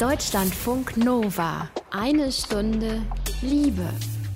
Deutschlandfunk Nova. Eine Stunde Liebe.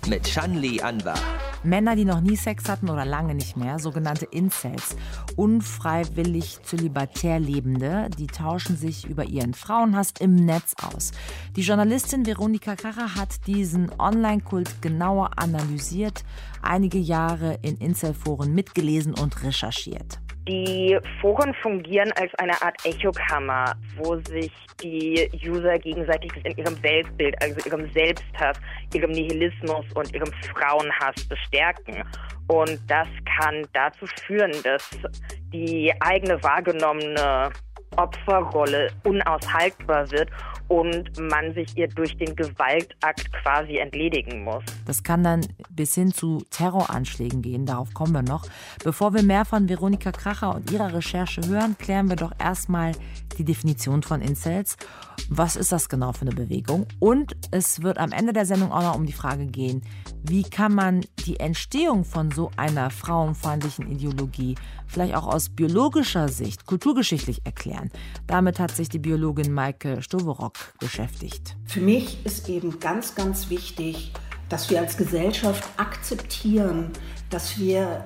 Mit Shanli Anwar. Männer, die noch nie Sex hatten oder lange nicht mehr, sogenannte Incels, unfreiwillig zölibatär Lebende, die tauschen sich über ihren Frauenhass im Netz aus. Die Journalistin Veronika Kracher hat diesen Online-Kult genauer analysiert, einige Jahre in Incel-Foren mitgelesen und recherchiert. Die Foren fungieren als eine Art Echokammer, wo sich die User gegenseitig in ihrem Weltbild, also ihrem Selbsthass, ihrem Nihilismus und ihrem Frauenhass bestärken. Und das kann dazu führen, dass die eigene wahrgenommene Opferrolle unaushaltbar wird und man sich ihr durch den Gewaltakt quasi entledigen muss. Das kann dann bis hin zu Terroranschlägen gehen, darauf kommen wir noch. Bevor wir mehr von Veronika Kracher und ihrer Recherche hören, klären wir doch erstmal die Definition von Incels. Was ist das genau für eine Bewegung? Und es wird am Ende der Sendung auch noch um die Frage gehen, wie kann man die Entstehung von so einer frauenfeindlichen Ideologie vielleicht auch aus biologischer Sicht, kulturgeschichtlich erklären? Damit hat sich die Biologin Maike Stoverock beschäftigt. Für mich ist eben ganz, ganz wichtig, dass wir als Gesellschaft akzeptieren, dass wir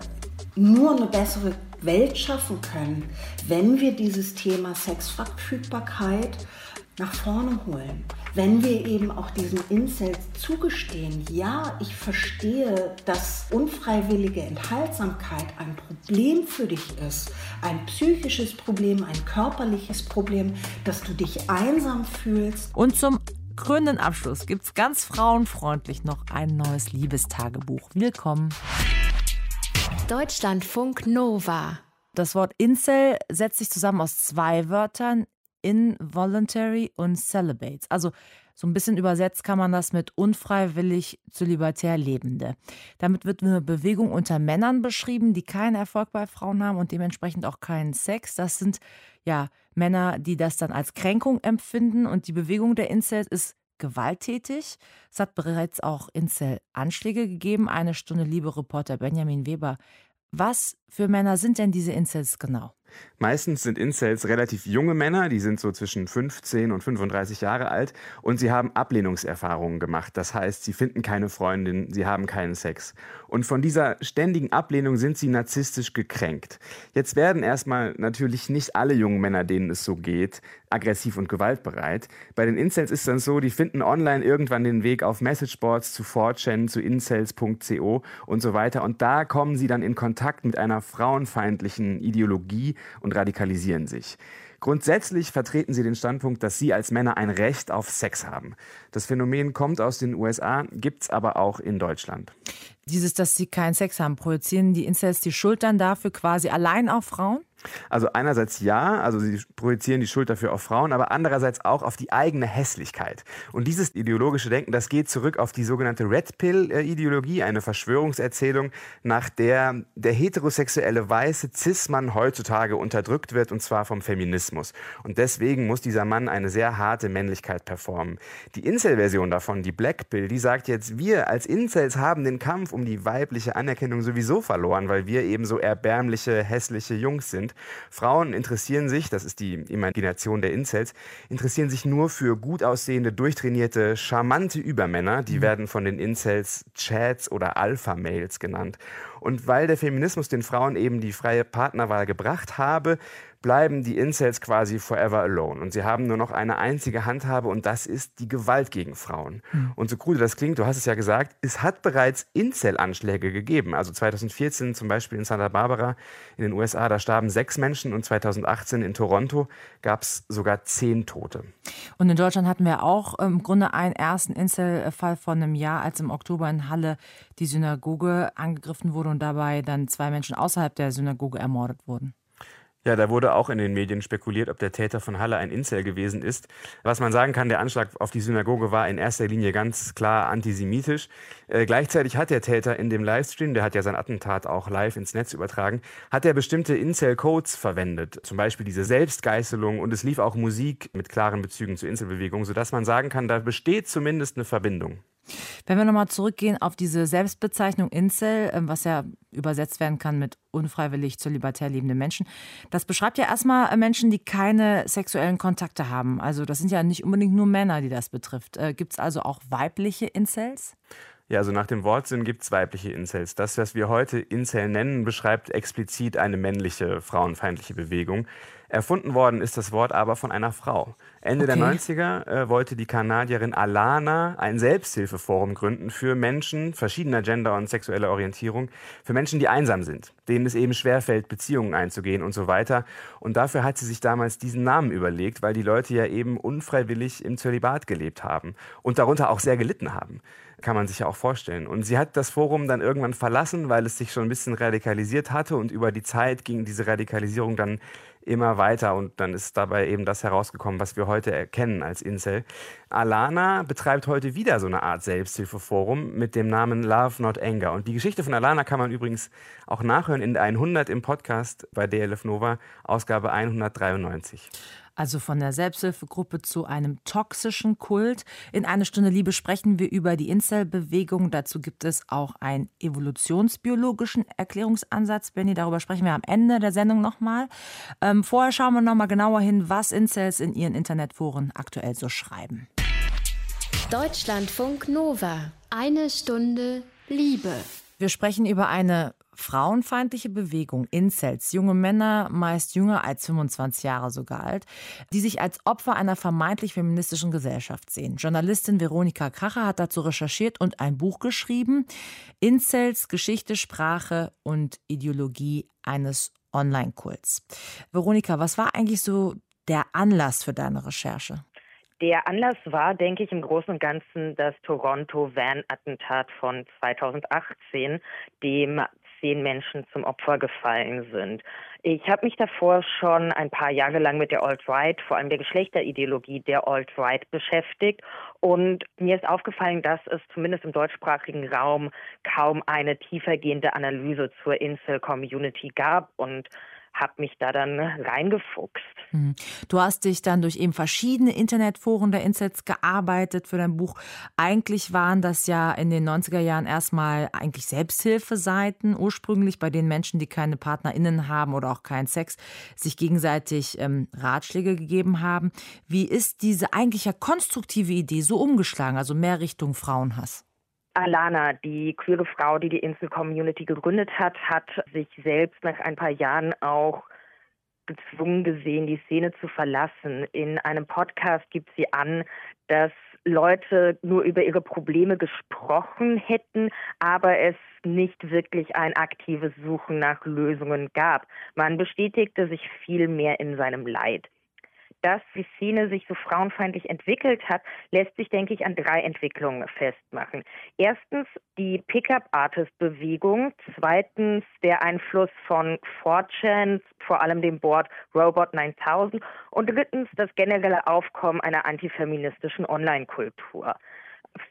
nur eine bessere Welt schaffen können, wenn wir dieses Thema Sexverfügbarkeit nach vorne holen. Wenn wir eben auch diesen Incels zugestehen, ja, ich verstehe, dass unfreiwillige Enthaltsamkeit ein Problem für dich ist, ein psychisches Problem, ein körperliches Problem, dass du dich einsam fühlst. Und zum krönenden Abschluss gibt es ganz frauenfreundlich noch ein neues Liebestagebuch. Willkommen. Deutschlandfunk Nova. Das Wort Incel setzt sich zusammen aus zwei Wörtern, involuntary und celibates. Also so ein bisschen übersetzt kann man das mit unfreiwillig zölibatär Lebende. Damit wird eine Bewegung unter Männern beschrieben, die keinen Erfolg bei Frauen haben und dementsprechend auch keinen Sex. Das sind ja Männer, die das dann als Kränkung empfinden und die Bewegung der Incels ist gewalttätig. Es hat bereits auch Incel-Anschläge gegeben. Eine Stunde Liebe Reporter Benjamin Weber. Was für Männer sind denn diese Incels genau? Meistens sind Incels relativ junge Männer, die sind so zwischen 15 und 35 Jahre alt und sie haben Ablehnungserfahrungen gemacht. Das heißt, sie finden keine Freundin, sie haben keinen Sex. Und von dieser ständigen Ablehnung sind sie narzisstisch gekränkt. Jetzt werden erstmal natürlich nicht alle jungen Männer, denen es so geht, aggressiv und gewaltbereit. Bei den Incels ist dann so, die finden online irgendwann den Weg auf Messageboards zu 4chan, zu incels.co und so weiter. Und da kommen sie dann in Kontakt mit einer frauenfeindlichen Ideologie und radikalisieren sich. Grundsätzlich vertreten sie den Standpunkt, dass sie als Männer ein Recht auf Sex haben. Das Phänomen kommt aus den USA, gibt es aber auch in Deutschland. Dieses, dass sie keinen Sex haben, projizieren die Incels die Schultern dafür quasi allein auf Frauen? Also einerseits ja, also sie projizieren die Schuld dafür auf Frauen, aber andererseits auch auf die eigene Hässlichkeit. Und dieses ideologische Denken, das geht zurück auf die sogenannte Red Pill-Ideologie, eine Verschwörungserzählung, nach der der heterosexuelle weiße Cis-Mann heutzutage unterdrückt wird, und zwar vom Feminismus. Und deswegen muss dieser Mann eine sehr harte Männlichkeit performen. Die Incel-Version davon, die Black Pill, die sagt jetzt, wir als Incels haben den Kampf um die weibliche Anerkennung sowieso verloren, weil wir eben so erbärmliche, hässliche Jungs sind. Frauen interessieren sich, das ist die Imagination der Incels, interessieren sich nur für gut aussehende, durchtrainierte, charmante Übermänner. Die mhm. werden von den Incels Chats oder Alpha-Males genannt. Und weil der Feminismus den Frauen eben die freie Partnerwahl gebracht habe, bleiben die Incels quasi forever alone. Und sie haben nur noch eine einzige Handhabe und das ist die Gewalt gegen Frauen. Mhm. Und so krude das klingt, du hast es ja gesagt, es hat bereits Incel-Anschläge gegeben. Also 2014 zum Beispiel in Santa Barbara in den USA, da starben sechs Menschen und 2018 in Toronto gab es sogar zehn Tote. Und in Deutschland hatten wir auch im Grunde einen ersten Incel-Fall von einem Jahr, als im Oktober in Halle die Synagoge angegriffen wurde und dabei dann zwei Menschen außerhalb der Synagoge ermordet wurden. Ja, da wurde auch in den Medien spekuliert, ob der Täter von Halle ein Incel gewesen ist. Was man sagen kann, der Anschlag auf die Synagoge war in erster Linie ganz klar antisemitisch. Äh, gleichzeitig hat der Täter in dem Livestream, der hat ja sein Attentat auch live ins Netz übertragen, hat er bestimmte Incel-Codes verwendet. Zum Beispiel diese Selbstgeißelung und es lief auch Musik mit klaren Bezügen zur Inselbewegung, sodass man sagen kann, da besteht zumindest eine Verbindung. Wenn wir nochmal zurückgehen auf diese Selbstbezeichnung Incel, ähm, was ja übersetzt werden kann mit unfreiwillig zu libertär lebende Menschen, das beschreibt ja erstmal äh, Menschen, die keine sexuellen Kontakte haben. Also das sind ja nicht unbedingt nur Männer, die das betrifft. Äh, Gibt es also auch weibliche Incels? Ja, also nach dem Wortsinn gibt es weibliche Incels. Das, was wir heute Incel nennen, beschreibt explizit eine männliche, frauenfeindliche Bewegung. Erfunden worden ist das Wort aber von einer Frau. Ende okay. der 90er äh, wollte die Kanadierin Alana ein Selbsthilfeforum gründen für Menschen verschiedener Gender und sexueller Orientierung, für Menschen, die einsam sind, denen es eben schwerfällt, Beziehungen einzugehen und so weiter. Und dafür hat sie sich damals diesen Namen überlegt, weil die Leute ja eben unfreiwillig im Zölibat gelebt haben und darunter auch sehr gelitten haben kann man sich ja auch vorstellen. Und sie hat das Forum dann irgendwann verlassen, weil es sich schon ein bisschen radikalisiert hatte und über die Zeit ging diese Radikalisierung dann immer weiter und dann ist dabei eben das herausgekommen, was wir heute erkennen als Incel. Alana betreibt heute wieder so eine Art Selbsthilfeforum mit dem Namen Love Not Anger. Und die Geschichte von Alana kann man übrigens auch nachhören in 100 im Podcast bei DLF Nova, Ausgabe 193 also von der Selbsthilfegruppe zu einem toxischen Kult. In einer Stunde Liebe sprechen wir über die Incel-Bewegung. Dazu gibt es auch einen evolutionsbiologischen Erklärungsansatz. Benny, darüber sprechen wir am Ende der Sendung nochmal. Ähm, vorher schauen wir nochmal genauer hin, was Incels in ihren Internetforen aktuell so schreiben. Deutschlandfunk Nova. Eine Stunde Liebe. Wir sprechen über eine frauenfeindliche Bewegung, Incels, junge Männer, meist jünger als 25 Jahre sogar alt, die sich als Opfer einer vermeintlich feministischen Gesellschaft sehen. Journalistin Veronika Kracher hat dazu recherchiert und ein Buch geschrieben, Incels, Geschichte, Sprache und Ideologie eines Online-Kults. Veronika, was war eigentlich so der Anlass für deine Recherche? Der Anlass war, denke ich, im Großen und Ganzen das Toronto-Van-Attentat von 2018, dem zehn Menschen zum Opfer gefallen sind. Ich habe mich davor schon ein paar Jahre lang mit der Alt-Right, vor allem der Geschlechterideologie der Alt-Right beschäftigt. Und mir ist aufgefallen, dass es zumindest im deutschsprachigen Raum kaum eine tiefergehende Analyse zur Incel-Community gab. Und habe mich da dann reingefuchst. Mhm. Du hast dich dann durch eben verschiedene Internetforen der Insets gearbeitet für dein Buch. Eigentlich waren das ja in den 90er Jahren erstmal eigentlich Selbsthilfeseiten, ursprünglich bei den Menschen, die keine PartnerInnen haben oder auch keinen Sex, sich gegenseitig ähm, Ratschläge gegeben haben. Wie ist diese eigentlich ja konstruktive Idee so umgeschlagen, also mehr Richtung Frauenhass? Alana, die queere Frau, die die Insel-Community gegründet hat, hat sich selbst nach ein paar Jahren auch gezwungen gesehen, die Szene zu verlassen. In einem Podcast gibt sie an, dass Leute nur über ihre Probleme gesprochen hätten, aber es nicht wirklich ein aktives Suchen nach Lösungen gab. Man bestätigte sich viel mehr in seinem Leid dass die Szene sich so frauenfeindlich entwickelt hat, lässt sich, denke ich, an drei Entwicklungen festmachen. Erstens die Pickup-Artist-Bewegung, zweitens der Einfluss von 4chan, vor allem dem Board Robot 9000 und drittens das generelle Aufkommen einer antifeministischen Online-Kultur.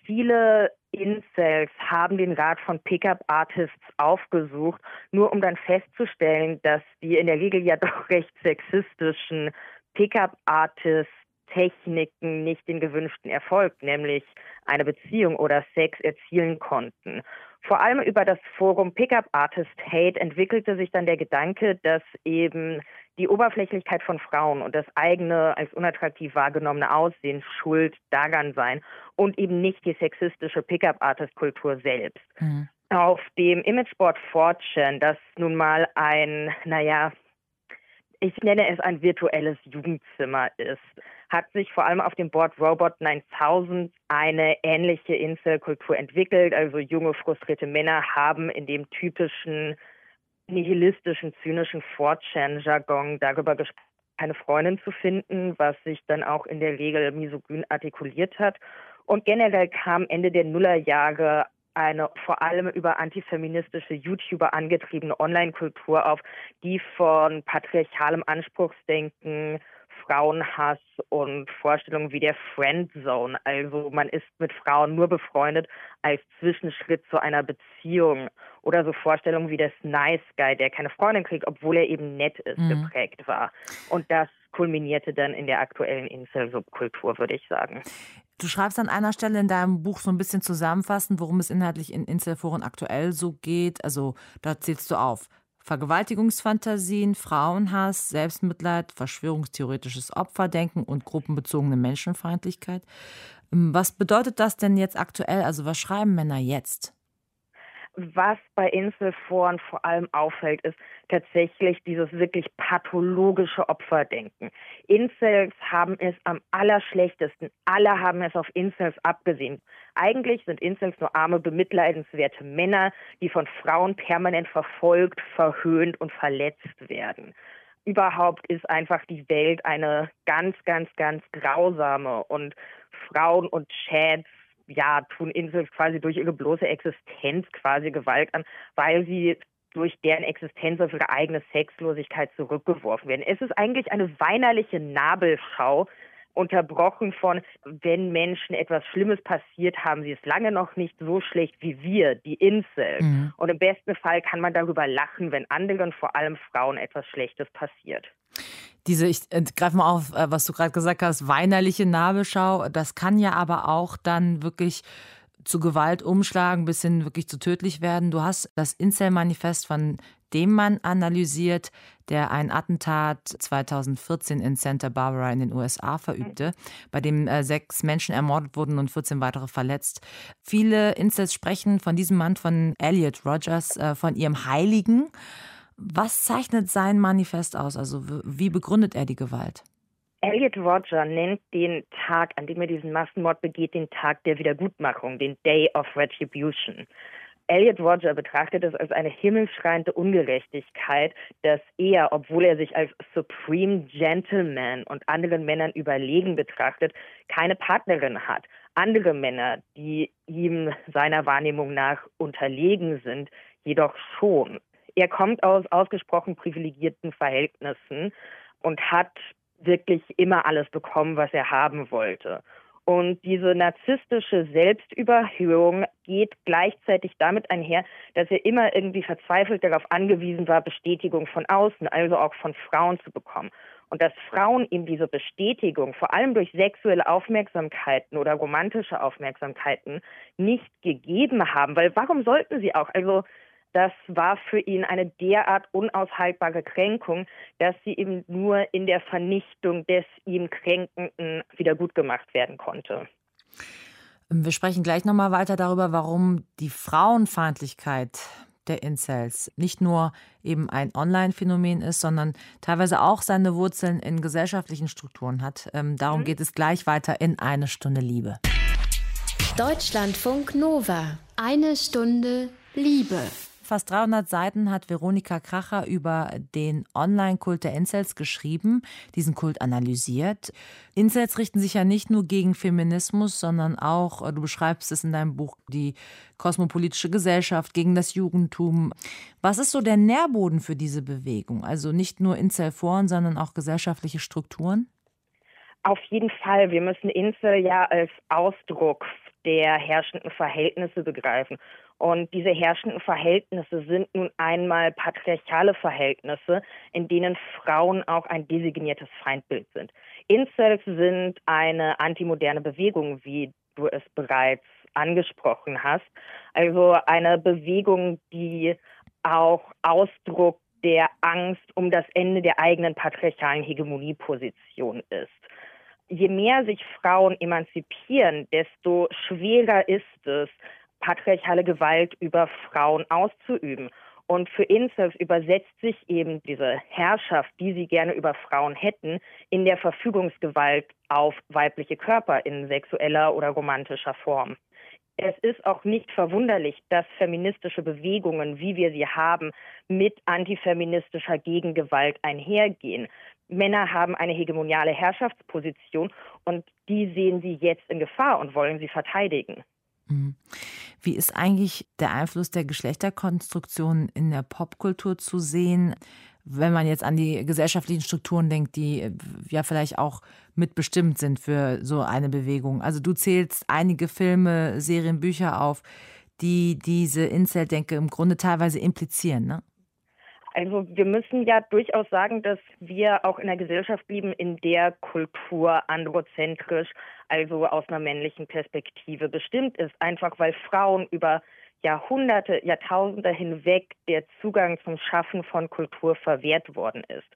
Viele Incels haben den Rat von Pickup-Artists aufgesucht, nur um dann festzustellen, dass die in der Regel ja doch recht sexistischen Pickup-Artist-Techniken nicht den gewünschten Erfolg, nämlich eine Beziehung oder Sex erzielen konnten. Vor allem über das Forum Pickup Artist Hate entwickelte sich dann der Gedanke, dass eben die Oberflächlichkeit von Frauen und das eigene als unattraktiv wahrgenommene Aussehen schuld daran seien und eben nicht die sexistische Pickup Artist Kultur selbst. Mhm. Auf dem Imageboard Fortune, das nun mal ein, naja, ich nenne es ein virtuelles Jugendzimmer ist, hat sich vor allem auf dem Board Robot 9000 eine ähnliche Inselkultur entwickelt. Also junge, frustrierte Männer haben in dem typischen nihilistischen, zynischen 4chan-Jargon darüber gesprochen, keine Freundin zu finden, was sich dann auch in der Regel misogyn artikuliert hat. Und generell kam Ende der Nullerjahre eine vor allem über antifeministische YouTuber angetriebene Online-Kultur auf, die von patriarchalem Anspruchsdenken, Frauenhass und Vorstellungen wie der Friendzone, also man ist mit Frauen nur befreundet als Zwischenschritt zu einer Beziehung oder so Vorstellungen wie des Nice Guy, der keine Freundin kriegt, obwohl er eben nett ist, mhm. geprägt war. Und das kulminierte dann in der aktuellen Insel-Subkultur, würde ich sagen. Du schreibst an einer Stelle in deinem Buch so ein bisschen zusammenfassend, worum es inhaltlich in Inselforen aktuell so geht. Also da zählst du auf. Vergewaltigungsfantasien, Frauenhass, Selbstmitleid, verschwörungstheoretisches Opferdenken und gruppenbezogene Menschenfeindlichkeit. Ähm, was bedeutet das denn jetzt aktuell? Also was schreiben Männer jetzt? was bei Inselforen vor allem auffällt, ist tatsächlich dieses wirklich pathologische Opferdenken. Incels haben es am allerschlechtesten. Alle haben es auf Incels abgesehen. Eigentlich sind Incels nur arme, bemitleidenswerte Männer, die von Frauen permanent verfolgt, verhöhnt und verletzt werden. Überhaupt ist einfach die Welt eine ganz, ganz, ganz grausame und Frauen und Chats ja, tun Insel quasi durch ihre bloße Existenz quasi Gewalt an, weil sie durch deren Existenz auf ihre eigene Sexlosigkeit zurückgeworfen werden. Es ist eigentlich eine weinerliche Nabelschau, unterbrochen von, wenn Menschen etwas Schlimmes passiert, haben sie es lange noch nicht so schlecht wie wir, die Insel. Mhm. Und im besten Fall kann man darüber lachen, wenn anderen, vor allem Frauen, etwas Schlechtes passiert. Diese, ich äh, greife mal auf, äh, was du gerade gesagt hast, weinerliche Nabelschau, das kann ja aber auch dann wirklich zu Gewalt umschlagen, bis hin wirklich zu tödlich werden. Du hast das Incel-Manifest von dem Mann analysiert, der ein Attentat 2014 in Santa Barbara in den USA verübte, bei dem äh, sechs Menschen ermordet wurden und 14 weitere verletzt. Viele Incels sprechen von diesem Mann, von Elliot Rogers, äh, von ihrem Heiligen. Was zeichnet sein Manifest aus? Also wie begründet er die Gewalt? Elliot Roger nennt den Tag, an dem er diesen Massenmord begeht, den Tag der Wiedergutmachung, den Day of Retribution. Elliot Roger betrachtet es als eine himmelschreiende Ungerechtigkeit, dass er, obwohl er sich als Supreme Gentleman und anderen Männern überlegen betrachtet, keine Partnerin hat. Andere Männer, die ihm seiner Wahrnehmung nach unterlegen sind, jedoch schon. Er kommt aus ausgesprochen privilegierten Verhältnissen und hat wirklich immer alles bekommen, was er haben wollte. Und diese narzisstische Selbstüberhöhung geht gleichzeitig damit einher, dass er immer irgendwie verzweifelt darauf angewiesen war, Bestätigung von außen, also auch von Frauen zu bekommen. Und dass Frauen ihm diese Bestätigung, vor allem durch sexuelle Aufmerksamkeiten oder romantische Aufmerksamkeiten, nicht gegeben haben. Weil warum sollten sie auch? Also das war für ihn eine derart unaushaltbare Kränkung, dass sie eben nur in der Vernichtung des ihm Kränkenden wiedergutgemacht werden konnte. Wir sprechen gleich nochmal weiter darüber, warum die Frauenfeindlichkeit der Incels nicht nur eben ein Online-Phänomen ist, sondern teilweise auch seine Wurzeln in gesellschaftlichen Strukturen hat. Ähm, darum mhm. geht es gleich weiter in eine Stunde Liebe. Deutschlandfunk Nova. Eine Stunde Liebe. Fast 300 Seiten hat Veronika Kracher über den Online-Kult der Incels geschrieben, diesen Kult analysiert. Incels richten sich ja nicht nur gegen Feminismus, sondern auch, du beschreibst es in deinem Buch, die kosmopolitische Gesellschaft, gegen das Jugendtum. Was ist so der Nährboden für diese Bewegung? Also nicht nur Incel-Foren, sondern auch gesellschaftliche Strukturen? Auf jeden Fall. Wir müssen Incel ja als Ausdruck der herrschenden Verhältnisse begreifen. Und diese herrschenden Verhältnisse sind nun einmal patriarchale Verhältnisse, in denen Frauen auch ein designiertes Feindbild sind. Incels sind eine antimoderne Bewegung, wie du es bereits angesprochen hast. Also eine Bewegung, die auch Ausdruck der Angst um das Ende der eigenen patriarchalen Hegemonieposition ist. Je mehr sich Frauen emanzipieren, desto schwerer ist es, patriarchale Gewalt über Frauen auszuüben. Und für Incels übersetzt sich eben diese Herrschaft, die sie gerne über Frauen hätten, in der Verfügungsgewalt auf weibliche Körper in sexueller oder romantischer Form. Es ist auch nicht verwunderlich, dass feministische Bewegungen, wie wir sie haben, mit antifeministischer Gegengewalt einhergehen. Männer haben eine hegemoniale Herrschaftsposition und die sehen sie jetzt in Gefahr und wollen sie verteidigen. Mhm. Wie ist eigentlich der Einfluss der Geschlechterkonstruktion in der Popkultur zu sehen, wenn man jetzt an die gesellschaftlichen Strukturen denkt, die ja vielleicht auch mitbestimmt sind für so eine Bewegung? Also du zählst einige Filme, Serien, Bücher auf, die diese Incel-Denke im Grunde teilweise implizieren, ne? Also wir müssen ja durchaus sagen, dass wir auch in einer Gesellschaft leben, in der Kultur androzentrisch, also aus einer männlichen Perspektive bestimmt ist, einfach weil Frauen über Jahrhunderte, Jahrtausende hinweg der Zugang zum Schaffen von Kultur verwehrt worden ist.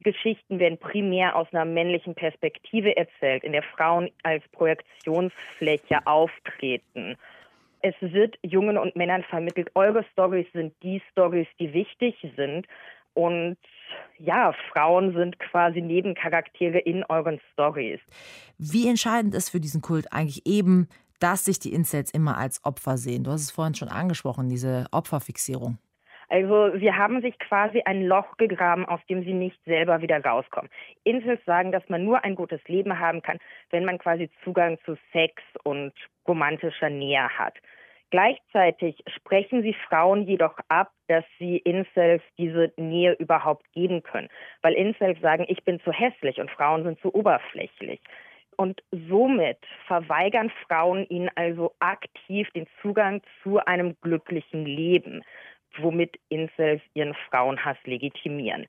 Geschichten werden primär aus einer männlichen Perspektive erzählt, in der Frauen als Projektionsfläche auftreten. Es wird Jungen und Männern vermittelt, eure Stories sind die Stories, die wichtig sind. Und ja, Frauen sind quasi Nebencharaktere in euren Stories. Wie entscheidend ist für diesen Kult eigentlich eben, dass sich die Incels immer als Opfer sehen? Du hast es vorhin schon angesprochen, diese Opferfixierung. Also sie haben sich quasi ein Loch gegraben, aus dem sie nicht selber wieder rauskommen. Incels sagen, dass man nur ein gutes Leben haben kann, wenn man quasi Zugang zu Sex und romantischer Nähe hat. Gleichzeitig sprechen sie Frauen jedoch ab, dass sie Incels diese Nähe überhaupt geben können. Weil Incels sagen, ich bin zu hässlich und Frauen sind zu oberflächlich. Und somit verweigern Frauen ihnen also aktiv den Zugang zu einem glücklichen Leben womit Incels ihren Frauenhass legitimieren.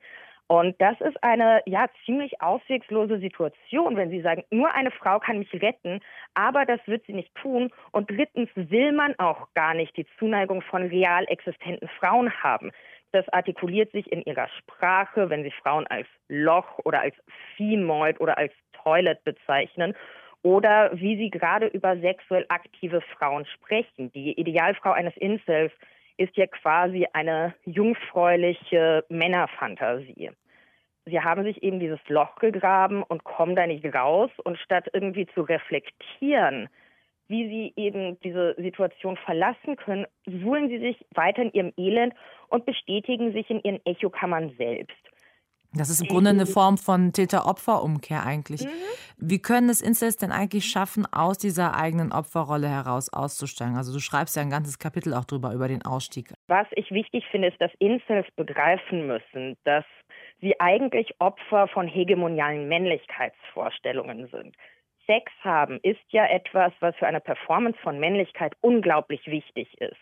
Und das ist eine ja ziemlich auswegslose Situation, wenn sie sagen, nur eine Frau kann mich retten, aber das wird sie nicht tun. Und drittens will man auch gar nicht die Zuneigung von real existenten Frauen haben. Das artikuliert sich in ihrer Sprache, wenn sie Frauen als Loch oder als Viehmold oder als Toilet bezeichnen oder wie sie gerade über sexuell aktive Frauen sprechen. Die Idealfrau eines Incels ist ja quasi eine jungfräuliche Männerfantasie. Sie haben sich eben dieses Loch gegraben und kommen da nicht raus. Und statt irgendwie zu reflektieren, wie sie eben diese Situation verlassen können, suhlen sie sich weiter in ihrem Elend und bestätigen sich in ihren Echokammern selbst. Das ist im Grunde eine Form von Täter-Opfer-Umkehr eigentlich. Mhm. Wie können es Incels denn eigentlich schaffen, aus dieser eigenen Opferrolle heraus auszusteigen? Also du schreibst ja ein ganzes Kapitel auch drüber, über den Ausstieg. Was ich wichtig finde, ist, dass Incels begreifen müssen, dass sie eigentlich Opfer von hegemonialen Männlichkeitsvorstellungen sind. Sex haben ist ja etwas, was für eine Performance von Männlichkeit unglaublich wichtig ist.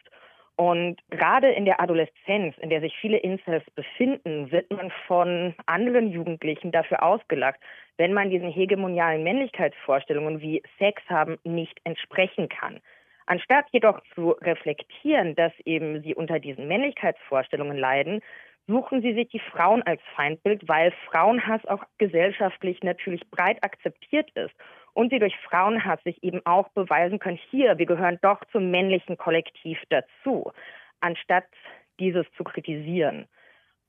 Und gerade in der Adoleszenz, in der sich viele Incels befinden, wird man von anderen Jugendlichen dafür ausgelacht, wenn man diesen hegemonialen Männlichkeitsvorstellungen wie Sex haben nicht entsprechen kann. Anstatt jedoch zu reflektieren, dass eben sie unter diesen Männlichkeitsvorstellungen leiden, suchen sie sich die Frauen als Feindbild, weil Frauenhass auch gesellschaftlich natürlich breit akzeptiert ist und sie durch Frauenhass sich eben auch beweisen können, hier, wir gehören doch zum männlichen Kollektiv dazu, anstatt dieses zu kritisieren.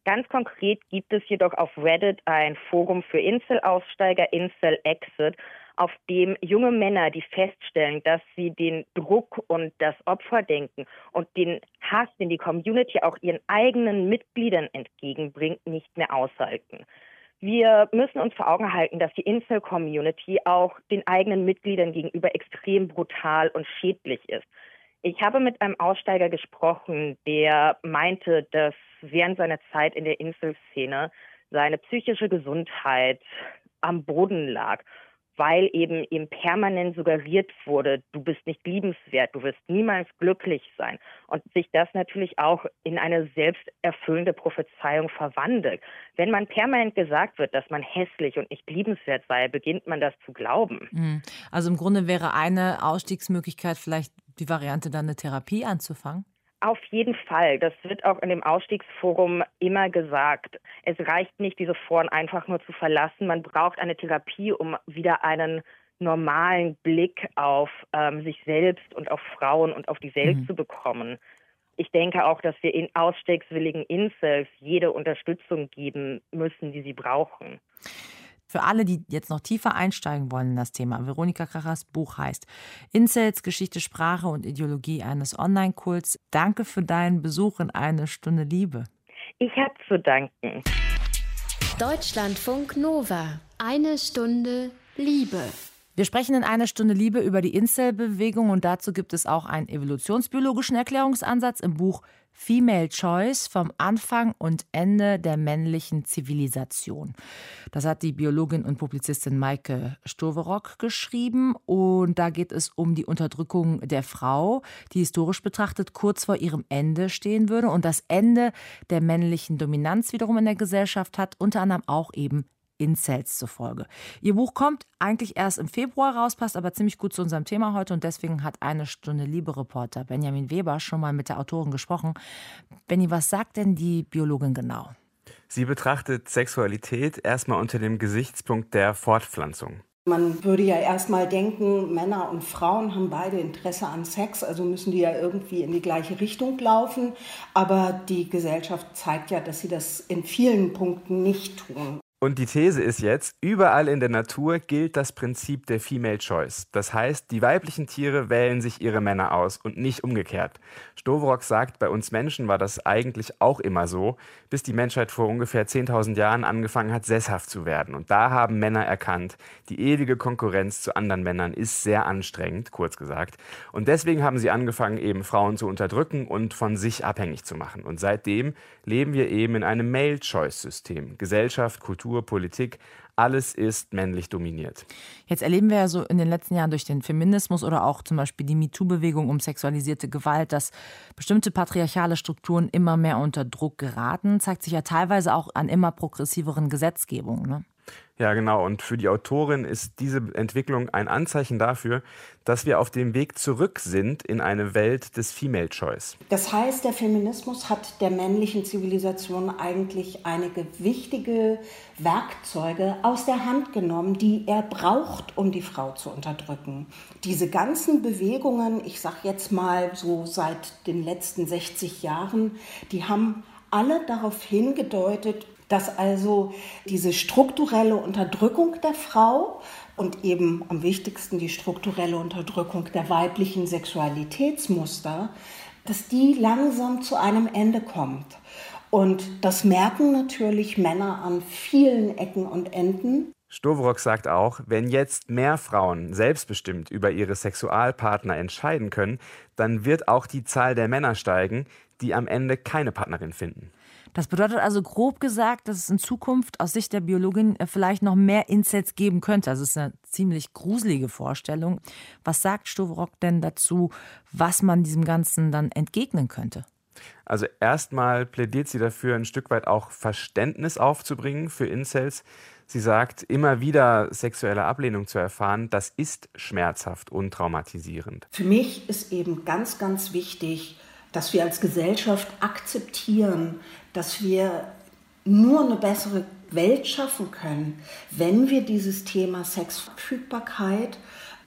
Ganz konkret gibt es jedoch auf Reddit ein Forum für Incel-Aussteiger, Incel-Exit, auf dem junge Männer, die feststellen, dass sie den Druck und das Opferdenken und den Hass, den die Community auch ihren eigenen Mitgliedern entgegenbringt, nicht mehr aushalten. Wir müssen uns vor Augen halten, dass die Incel-Community auch den eigenen Mitgliedern gegenüber extrem brutal und schädlich ist. Ich habe mit einem Aussteiger gesprochen, der meinte, dass während seiner Zeit in der Inselszene seine psychische Gesundheit am Boden lag weil eben ihm permanent suggeriert wurde, du bist nicht liebenswert, du wirst niemals glücklich sein. Und sich das natürlich auch in eine selbsterfüllende Prophezeiung verwandelt. Wenn man permanent gesagt wird, dass man hässlich und nicht liebenswert sei, beginnt man das zu glauben. Mhm. Also im Grunde wäre eine Ausstiegsmöglichkeit vielleicht die Variante, dann eine Therapie anzufangen? Auf jeden Fall. Das wird auch in dem Ausstiegsforum immer gesagt. Es reicht nicht, diese Foren einfach nur zu verlassen. Man braucht eine Therapie, um wieder einen normalen Blick auf ähm, sich selbst und auf Frauen und auf die Welt mhm. zu bekommen. Ich denke auch, dass wir in ausstiegswilligen Incels jede Unterstützung geben müssen, die sie brauchen. Für alle, die jetzt noch tiefer einsteigen wollen in das Thema, Veronika Krachers Buch heißt Incels, Geschichte, Sprache und Ideologie eines Online-Kults. Danke für deinen Besuch in eine Stunde Liebe. Ich habe zu danken. Deutschlandfunk Nova. Eine Stunde Liebe. Wir sprechen in einer Stunde Liebe über die Incel-Bewegung und dazu gibt es auch einen evolutionsbiologischen Erklärungsansatz im Buch Female Choice vom Anfang und Ende der männlichen Zivilisation. Das hat die Biologin und Publizistin Maike Stoverock geschrieben und da geht es um die Unterdrückung der Frau, die historisch betrachtet kurz vor ihrem Ende stehen würde und das Ende der männlichen Dominanz wiederum in der Gesellschaft hat, unter anderem auch eben Incels zufolge. Ihr Buch kommt eigentlich erst im Februar raus, passt aber ziemlich gut zu unserem Thema heute und deswegen hat eine Stunde Liebe-Reporter Benjamin Weber schon mal mit der Autorin gesprochen. Benny, was sagt denn die Biologin genau? Sie betrachtet Sexualität erstmal unter dem Gesichtspunkt der Fortpflanzung. Man würde ja erstmal denken, Männer und Frauen haben beide Interesse an Sex, also müssen die ja irgendwie in die gleiche Richtung laufen. Aber die Gesellschaft zeigt ja, dass sie das in vielen Punkten nicht tun. Und die These ist jetzt, überall in der Natur gilt das Prinzip der Female Choice. Das heißt, die weiblichen Tiere wählen sich ihre Männer aus und nicht umgekehrt. Stovrock sagt, bei uns Menschen war das eigentlich auch immer so, bis die Menschheit vor ungefähr 10.000 Jahren angefangen hat, sesshaft zu werden. Und da haben Männer erkannt, die ewige Konkurrenz zu anderen Männern ist sehr anstrengend, kurz gesagt. Und deswegen haben sie angefangen, eben Frauen zu unterdrücken und von sich abhängig zu machen. Und seitdem leben wir eben in einem Male Choice System. Gesellschaft, Kultur, Kultur, Politik, alles ist männlich dominiert. Jetzt erleben wir ja so in den letzten Jahren durch den Feminismus oder auch zum Beispiel die MeToo-Bewegung um sexualisierte Gewalt, dass bestimmte patriarchale Strukturen immer mehr unter Druck geraten. Zeigt sich ja teilweise auch an immer progressiveren Gesetzgebungen. Ne? Ja, genau. Und für die Autorin ist diese Entwicklung ein Anzeichen dafür, dass wir auf dem Weg zurück sind in eine Welt des Female Choice. Das heißt, der Feminismus hat der männlichen Zivilisation eigentlich einige wichtige Werkzeuge aus der Hand genommen, die er braucht, um die Frau zu unterdrücken. Diese ganzen Bewegungen, ich sage jetzt mal so seit den letzten 60 Jahren, die haben alle darauf hingedeutet, dass also diese strukturelle Unterdrückung der Frau und eben am wichtigsten die strukturelle Unterdrückung der weiblichen Sexualitätsmuster, dass die langsam zu einem Ende kommt. Und das merken natürlich Männer an vielen Ecken und Enden. Stovrock sagt auch, wenn jetzt mehr Frauen selbstbestimmt über ihre Sexualpartner entscheiden können, dann wird auch die Zahl der Männer steigen, die am Ende keine Partnerin finden. Das bedeutet also grob gesagt, dass es in Zukunft aus Sicht der Biologin äh, vielleicht noch mehr Incels geben könnte. Also es ist eine ziemlich gruselige Vorstellung. Was sagt Stoverock denn dazu, was man diesem Ganzen dann entgegnen könnte? Also erstmal plädiert sie dafür, ein Stück weit auch Verständnis aufzubringen für Incels. Sie sagt, immer wieder sexuelle Ablehnung zu erfahren, das ist schmerzhaft und traumatisierend. Für mich ist eben ganz, ganz wichtig, dass wir als Gesellschaft akzeptieren, dass wir nur eine bessere Welt schaffen können, wenn wir dieses Thema Sexverfügbarkeit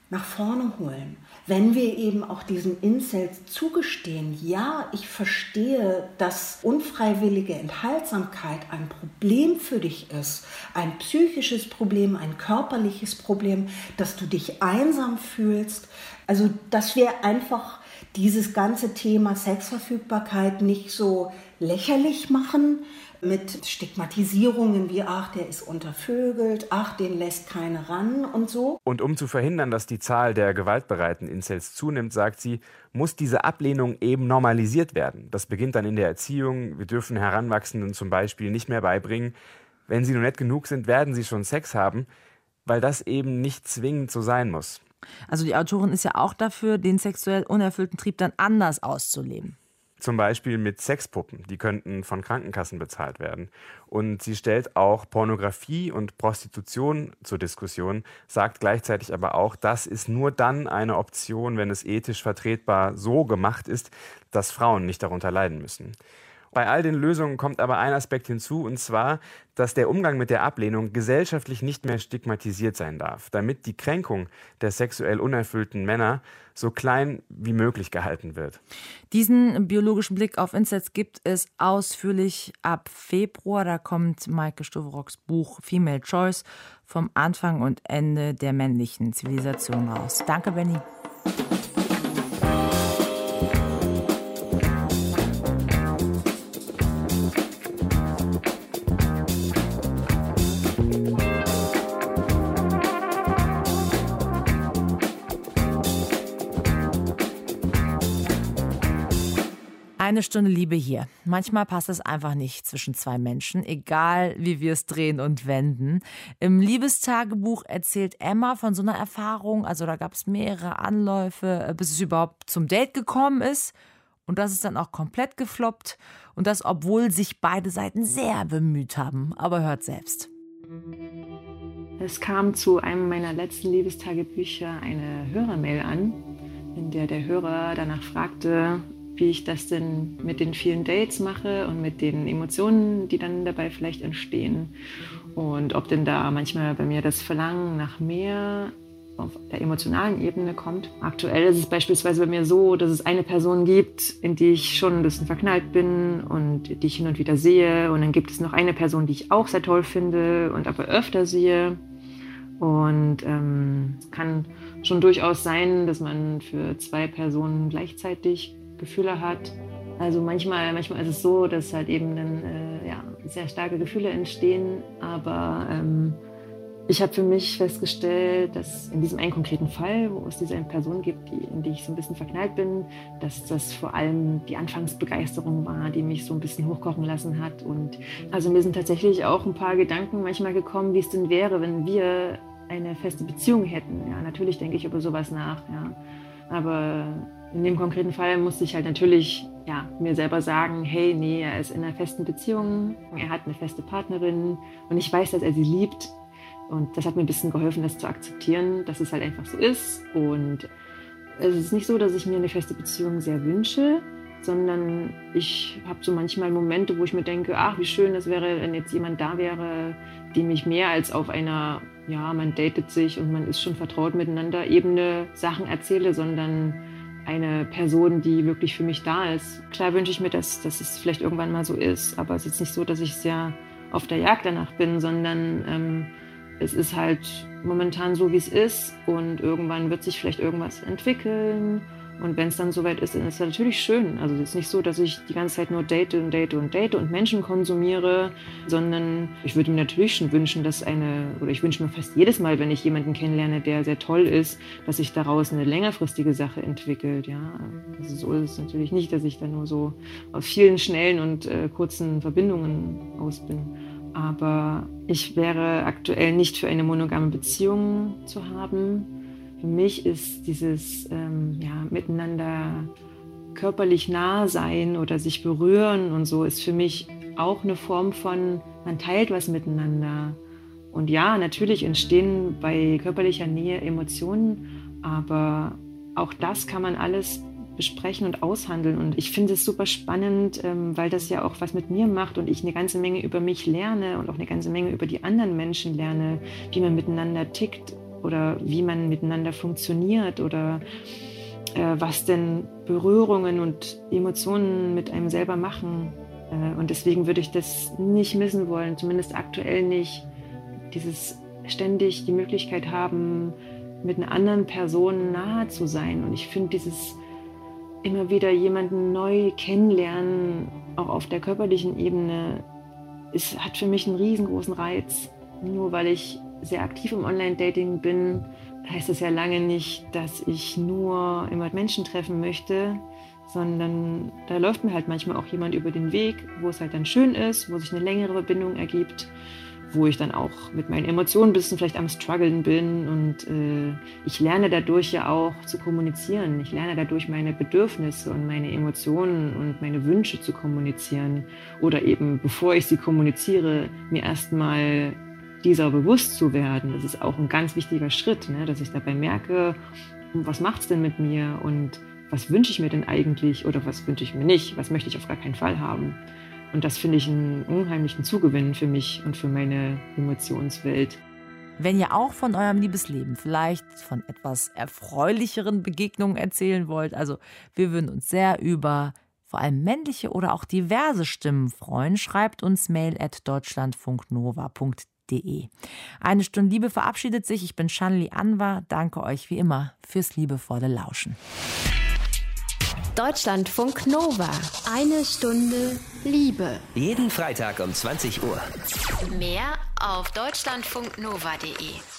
nach vorne holen. Wenn wir eben auch diesen Incels zugestehen, ja, ich verstehe, dass unfreiwillige Enthaltsamkeit ein Problem für dich ist, ein psychisches Problem, ein körperliches Problem, dass du dich einsam fühlst, also dass wir einfach dieses ganze Thema Sexverfügbarkeit nicht so lächerlich machen mit Stigmatisierungen wie, ach, der ist untervögelt, ach, den lässt keiner ran und so. Und um zu verhindern, dass die Zahl der gewaltbereiten Incels zunimmt, sagt sie, muss diese Ablehnung eben normalisiert werden. Das beginnt dann in der Erziehung. Wir dürfen Heranwachsenden zum Beispiel nicht mehr beibringen, wenn sie nur nett genug sind, werden sie schon Sex haben, weil das eben nicht zwingend so sein muss. Also die Autorin ist ja auch dafür, den sexuell unerfüllten Trieb dann anders auszuleben. Zum Beispiel mit Sexpuppen, die könnten von Krankenkassen bezahlt werden. Und sie stellt auch Pornografie und Prostitution zur Diskussion, sagt gleichzeitig aber auch, das ist nur dann eine Option, wenn es ethisch vertretbar so gemacht ist, dass Frauen nicht darunter leiden müssen. Bei all den Lösungen kommt aber ein Aspekt hinzu, und zwar, dass der Umgang mit der Ablehnung gesellschaftlich nicht mehr stigmatisiert sein darf, damit die Kränkung der sexuell unerfüllten Männer so klein wie möglich gehalten wird. Diesen biologischen Blick auf Incest gibt es ausführlich ab Februar. Da kommt Maike Stoverocks Buch Female Choice vom Anfang und Ende der männlichen Zivilisation raus. Danke, Benny. Eine Stunde Liebe hier. Manchmal passt es einfach nicht zwischen zwei Menschen, egal wie wir es drehen und wenden. Im Liebestagebuch erzählt Emma von so einer Erfahrung. Also da gab es mehrere Anläufe, äh, bis es überhaupt zum Date gekommen ist. Und das ist dann auch komplett gefloppt. Und das, obwohl sich beide Seiten sehr bemüht haben. Aber hört selbst. Es kam zu einem meiner letzten Liebestagebücher eine Hörermail an, in der der Hörer danach fragte, wie ich das denn mit den vielen Dates mache und mit den Emotionen, die dann dabei vielleicht entstehen. Und ob denn da manchmal bei mir das Verlangen nach mehr auf der emotionalen Ebene kommt. Aktuell ist es beispielsweise bei mir so, dass es eine Person gibt, in die ich schon ein bisschen verknallt bin und die ich hin und wieder sehe. Und dann gibt es noch eine Person, die ich auch sehr toll finde und aber öfter sehe. Und ähm, es kann schon durchaus sein, dass man für zwei Personen gleichzeitig Gefühle hat. Also manchmal, manchmal ist es so, dass halt eben dann äh, ja, sehr starke Gefühle entstehen. Aber ähm, ich habe für mich festgestellt, dass in diesem einen konkreten Fall, wo es diese Person gibt, die, in die ich so ein bisschen verknallt bin, dass das vor allem die Anfangsbegeisterung war, die mich so ein bisschen hochkochen lassen hat. Und also mir sind tatsächlich auch ein paar Gedanken manchmal gekommen, wie es denn wäre, wenn wir eine feste Beziehung hätten. Ja, natürlich denke ich über sowas nach. Ja. Aber in dem konkreten Fall musste ich halt natürlich ja, mir selber sagen, hey, nee, er ist in einer festen Beziehung, er hat eine feste Partnerin und ich weiß, dass er sie liebt. Und das hat mir ein bisschen geholfen, das zu akzeptieren, dass es halt einfach so ist. Und es ist nicht so, dass ich mir eine feste Beziehung sehr wünsche, sondern ich habe so manchmal Momente, wo ich mir denke, ach, wie schön das wäre, wenn jetzt jemand da wäre, dem ich mehr als auf einer, ja, man datet sich und man ist schon vertraut miteinander, Ebene Sachen erzähle, sondern eine Person, die wirklich für mich da ist. Klar wünsche ich mir, dass, dass es vielleicht irgendwann mal so ist, aber es ist nicht so, dass ich sehr auf der Jagd danach bin, sondern ähm, es ist halt momentan so, wie es ist und irgendwann wird sich vielleicht irgendwas entwickeln und wenn es dann soweit ist, dann ist es natürlich schön. Also es ist nicht so, dass ich die ganze Zeit nur date und date und date und Menschen konsumiere, sondern ich würde mir natürlich schon wünschen, dass eine, oder ich wünsche mir fast jedes Mal, wenn ich jemanden kennenlerne, der sehr toll ist, dass sich daraus eine längerfristige Sache entwickelt. Ja, also so ist es natürlich nicht, dass ich da nur so aus vielen schnellen und äh, kurzen Verbindungen aus bin. Aber ich wäre aktuell nicht für eine monogame Beziehung zu haben für mich ist dieses ähm, ja, miteinander körperlich nah sein oder sich berühren und so ist für mich auch eine Form von, man teilt was miteinander. Und ja, natürlich entstehen bei körperlicher Nähe Emotionen, aber auch das kann man alles besprechen und aushandeln. Und ich finde es super spannend, ähm, weil das ja auch was mit mir macht und ich eine ganze Menge über mich lerne und auch eine ganze Menge über die anderen Menschen lerne, wie man miteinander tickt oder wie man miteinander funktioniert oder äh, was denn Berührungen und Emotionen mit einem selber machen. Äh, und deswegen würde ich das nicht missen wollen, zumindest aktuell nicht. Dieses ständig die Möglichkeit haben, mit einer anderen Person nahe zu sein. Und ich finde dieses immer wieder jemanden neu kennenlernen, auch auf der körperlichen Ebene, ist, hat für mich einen riesengroßen Reiz. Nur weil ich sehr aktiv im Online-Dating bin, heißt das ja lange nicht, dass ich nur immer Menschen treffen möchte, sondern da läuft mir halt manchmal auch jemand über den Weg, wo es halt dann schön ist, wo sich eine längere Verbindung ergibt, wo ich dann auch mit meinen Emotionen ein bisschen vielleicht am struggeln bin und äh, ich lerne dadurch ja auch zu kommunizieren. Ich lerne dadurch meine Bedürfnisse und meine Emotionen und meine Wünsche zu kommunizieren oder eben bevor ich sie kommuniziere, mir erstmal dieser bewusst zu werden, das ist auch ein ganz wichtiger Schritt, ne? dass ich dabei merke, was macht es denn mit mir und was wünsche ich mir denn eigentlich oder was wünsche ich mir nicht, was möchte ich auf gar keinen Fall haben. Und das finde ich einen unheimlichen Zugewinn für mich und für meine Emotionswelt. Wenn ihr auch von eurem Liebesleben vielleicht von etwas erfreulicheren Begegnungen erzählen wollt, also wir würden uns sehr über vor allem männliche oder auch diverse Stimmen freuen, schreibt uns mail at deutschlandfunknova.de www.liebe.de. Eine Stunde Liebe verabschiedet sich. Ich bin Shanli Anwar. Danke euch wie immer fürs liebevolle Lauschen. Deutschlandfunk Nova. Eine Stunde Liebe. Jeden Freitag um 20 Uhr. Mehr auf deutschlandfunknova.de.